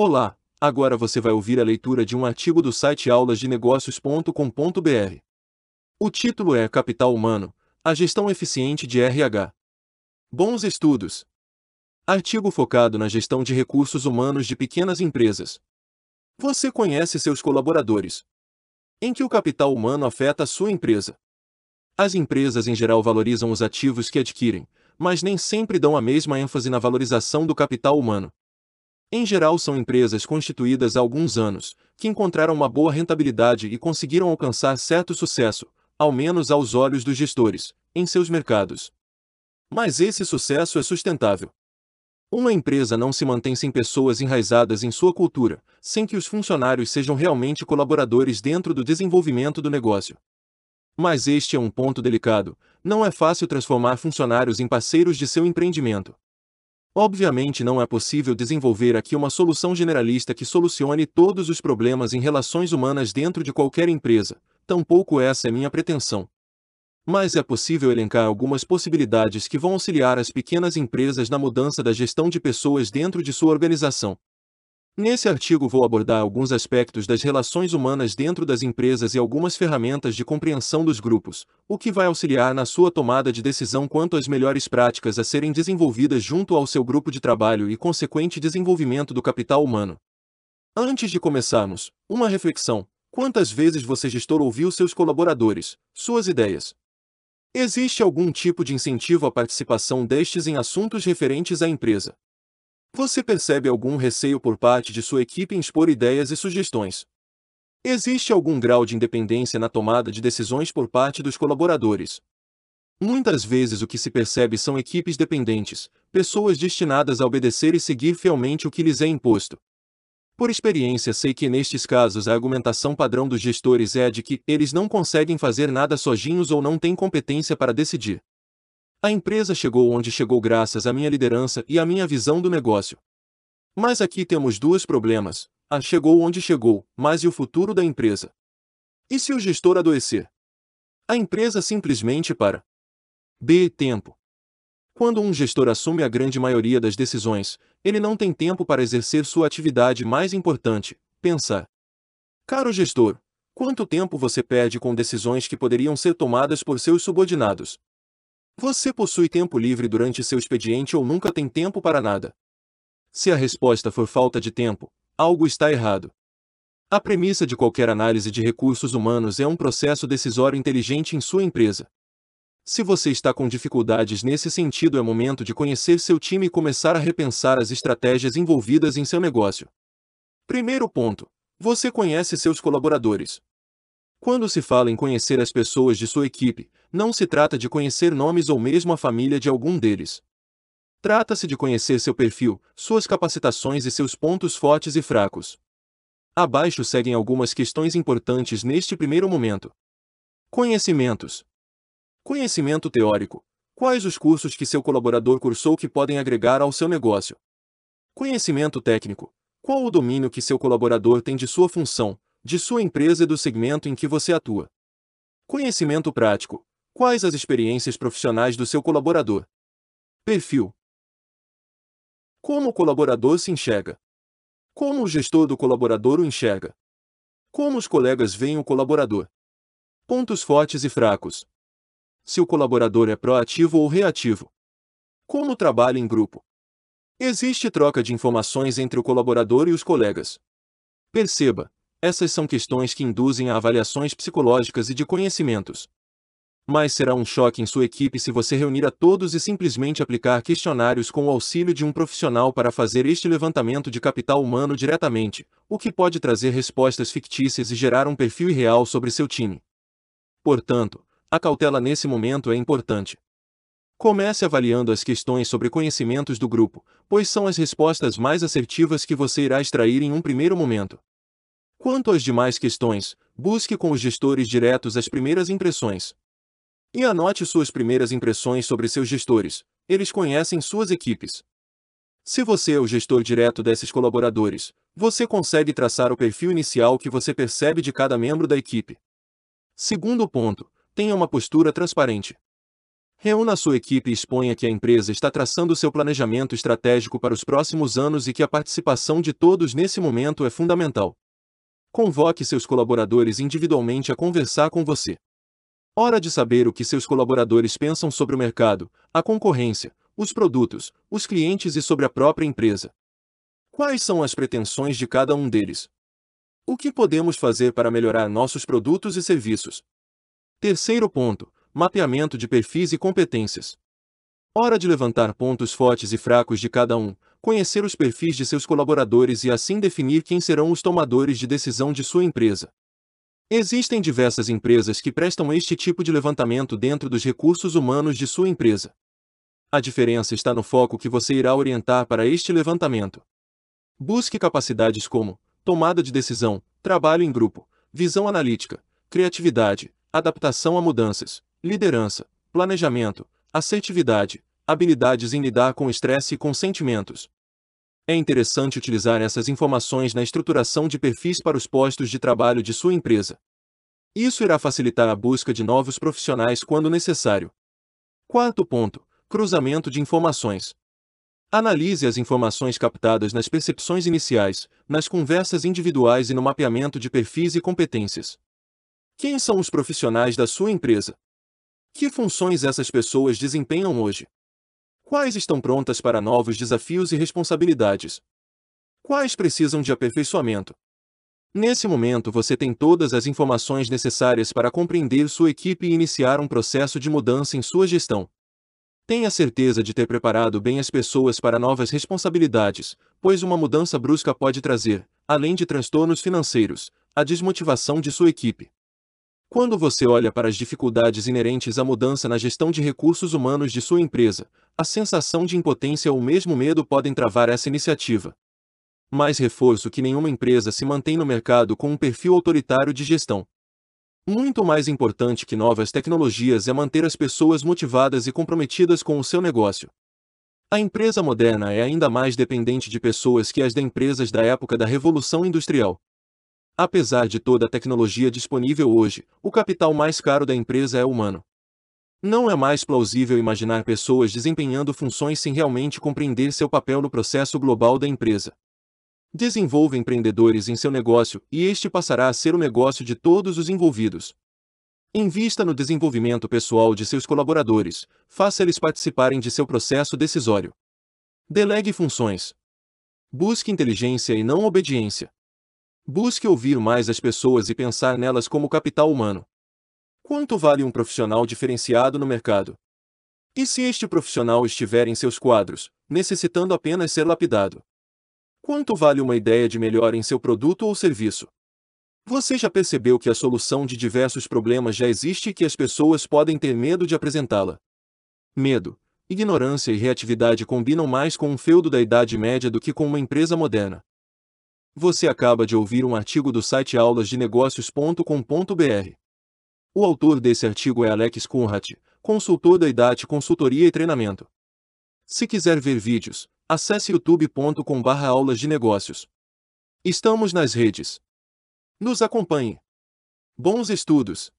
Olá, agora você vai ouvir a leitura de um artigo do site aulasdenegócios.com.br. O título é Capital Humano, a gestão eficiente de RH. Bons estudos. Artigo focado na gestão de recursos humanos de pequenas empresas. Você conhece seus colaboradores. Em que o capital humano afeta a sua empresa? As empresas em geral valorizam os ativos que adquirem, mas nem sempre dão a mesma ênfase na valorização do capital humano. Em geral, são empresas constituídas há alguns anos, que encontraram uma boa rentabilidade e conseguiram alcançar certo sucesso, ao menos aos olhos dos gestores, em seus mercados. Mas esse sucesso é sustentável. Uma empresa não se mantém sem pessoas enraizadas em sua cultura, sem que os funcionários sejam realmente colaboradores dentro do desenvolvimento do negócio. Mas este é um ponto delicado, não é fácil transformar funcionários em parceiros de seu empreendimento. Obviamente não é possível desenvolver aqui uma solução generalista que solucione todos os problemas em relações humanas dentro de qualquer empresa, tampouco essa é minha pretensão mas é possível elencar algumas possibilidades que vão auxiliar as pequenas empresas na mudança da gestão de pessoas dentro de sua organização. Nesse artigo vou abordar alguns aspectos das relações humanas dentro das empresas e algumas ferramentas de compreensão dos grupos, o que vai auxiliar na sua tomada de decisão quanto às melhores práticas a serem desenvolvidas junto ao seu grupo de trabalho e consequente desenvolvimento do capital humano. Antes de começarmos, uma reflexão. Quantas vezes você gestor ouviu seus colaboradores, suas ideias, Existe algum tipo de incentivo à participação destes em assuntos referentes à empresa? Você percebe algum receio por parte de sua equipe em expor ideias e sugestões? Existe algum grau de independência na tomada de decisões por parte dos colaboradores? Muitas vezes o que se percebe são equipes dependentes, pessoas destinadas a obedecer e seguir fielmente o que lhes é imposto. Por experiência sei que nestes casos a argumentação padrão dos gestores é a de que eles não conseguem fazer nada sozinhos ou não têm competência para decidir. A empresa chegou onde chegou graças à minha liderança e à minha visão do negócio. Mas aqui temos dois problemas. A chegou onde chegou, mas e o futuro da empresa? E se o gestor adoecer? A empresa simplesmente para. B. Tempo. Quando um gestor assume a grande maioria das decisões, ele não tem tempo para exercer sua atividade mais importante, pensar. Caro gestor, quanto tempo você perde com decisões que poderiam ser tomadas por seus subordinados? Você possui tempo livre durante seu expediente ou nunca tem tempo para nada? Se a resposta for falta de tempo, algo está errado. A premissa de qualquer análise de recursos humanos é um processo decisório inteligente em sua empresa. Se você está com dificuldades nesse sentido, é momento de conhecer seu time e começar a repensar as estratégias envolvidas em seu negócio. Primeiro ponto: você conhece seus colaboradores. Quando se fala em conhecer as pessoas de sua equipe, não se trata de conhecer nomes ou mesmo a família de algum deles. Trata-se de conhecer seu perfil, suas capacitações e seus pontos fortes e fracos. Abaixo seguem algumas questões importantes neste primeiro momento. Conhecimentos. Conhecimento teórico. Quais os cursos que seu colaborador cursou que podem agregar ao seu negócio? Conhecimento técnico. Qual o domínio que seu colaborador tem de sua função, de sua empresa e do segmento em que você atua? Conhecimento prático. Quais as experiências profissionais do seu colaborador? Perfil. Como o colaborador se enxerga? Como o gestor do colaborador o enxerga? Como os colegas veem o colaborador? Pontos fortes e fracos se o colaborador é proativo ou reativo. Como trabalha em grupo? Existe troca de informações entre o colaborador e os colegas. Perceba, essas são questões que induzem a avaliações psicológicas e de conhecimentos. Mas será um choque em sua equipe se você reunir a todos e simplesmente aplicar questionários com o auxílio de um profissional para fazer este levantamento de capital humano diretamente, o que pode trazer respostas fictícias e gerar um perfil irreal sobre seu time. Portanto, a cautela nesse momento é importante. Comece avaliando as questões sobre conhecimentos do grupo, pois são as respostas mais assertivas que você irá extrair em um primeiro momento. Quanto às demais questões, busque com os gestores diretos as primeiras impressões. E anote suas primeiras impressões sobre seus gestores, eles conhecem suas equipes. Se você é o gestor direto desses colaboradores, você consegue traçar o perfil inicial que você percebe de cada membro da equipe. Segundo ponto, Tenha uma postura transparente. Reúna sua equipe e exponha que a empresa está traçando seu planejamento estratégico para os próximos anos e que a participação de todos nesse momento é fundamental. Convoque seus colaboradores individualmente a conversar com você. Hora de saber o que seus colaboradores pensam sobre o mercado, a concorrência, os produtos, os clientes e sobre a própria empresa. Quais são as pretensões de cada um deles? O que podemos fazer para melhorar nossos produtos e serviços? Terceiro ponto: mapeamento de perfis e competências. Hora de levantar pontos fortes e fracos de cada um, conhecer os perfis de seus colaboradores e assim definir quem serão os tomadores de decisão de sua empresa. Existem diversas empresas que prestam este tipo de levantamento dentro dos recursos humanos de sua empresa. A diferença está no foco que você irá orientar para este levantamento. Busque capacidades como tomada de decisão, trabalho em grupo, visão analítica, criatividade, adaptação a mudanças, liderança, planejamento, assertividade, habilidades em lidar com estresse e com sentimentos. É interessante utilizar essas informações na estruturação de perfis para os postos de trabalho de sua empresa. Isso irá facilitar a busca de novos profissionais quando necessário. Quarto ponto: cruzamento de informações. Analise as informações captadas nas percepções iniciais, nas conversas individuais e no mapeamento de perfis e competências. Quem são os profissionais da sua empresa? Que funções essas pessoas desempenham hoje? Quais estão prontas para novos desafios e responsabilidades? Quais precisam de aperfeiçoamento? Nesse momento você tem todas as informações necessárias para compreender sua equipe e iniciar um processo de mudança em sua gestão. Tenha certeza de ter preparado bem as pessoas para novas responsabilidades, pois uma mudança brusca pode trazer, além de transtornos financeiros, a desmotivação de sua equipe. Quando você olha para as dificuldades inerentes à mudança na gestão de recursos humanos de sua empresa, a sensação de impotência ou mesmo medo podem travar essa iniciativa. Mais reforço que nenhuma empresa se mantém no mercado com um perfil autoritário de gestão. Muito mais importante que novas tecnologias é manter as pessoas motivadas e comprometidas com o seu negócio. A empresa moderna é ainda mais dependente de pessoas que as de empresas da época da Revolução Industrial. Apesar de toda a tecnologia disponível hoje, o capital mais caro da empresa é humano. Não é mais plausível imaginar pessoas desempenhando funções sem realmente compreender seu papel no processo global da empresa. Desenvolva empreendedores em seu negócio e este passará a ser o negócio de todos os envolvidos. Invista no desenvolvimento pessoal de seus colaboradores, faça eles participarem de seu processo decisório. Delegue funções. Busque inteligência e não obediência. Busque ouvir mais as pessoas e pensar nelas como capital humano. Quanto vale um profissional diferenciado no mercado? E se este profissional estiver em seus quadros, necessitando apenas ser lapidado? Quanto vale uma ideia de melhor em seu produto ou serviço? Você já percebeu que a solução de diversos problemas já existe e que as pessoas podem ter medo de apresentá-la? Medo, ignorância e reatividade combinam mais com um feudo da Idade Média do que com uma empresa moderna. Você acaba de ouvir um artigo do site aulasdenegócios.com.br. O autor desse artigo é Alex Kunrat, consultor da IDAT Consultoria e Treinamento. Se quiser ver vídeos, Acesse youtube.com aulas de negócios. Estamos nas redes. Nos acompanhe. Bons estudos!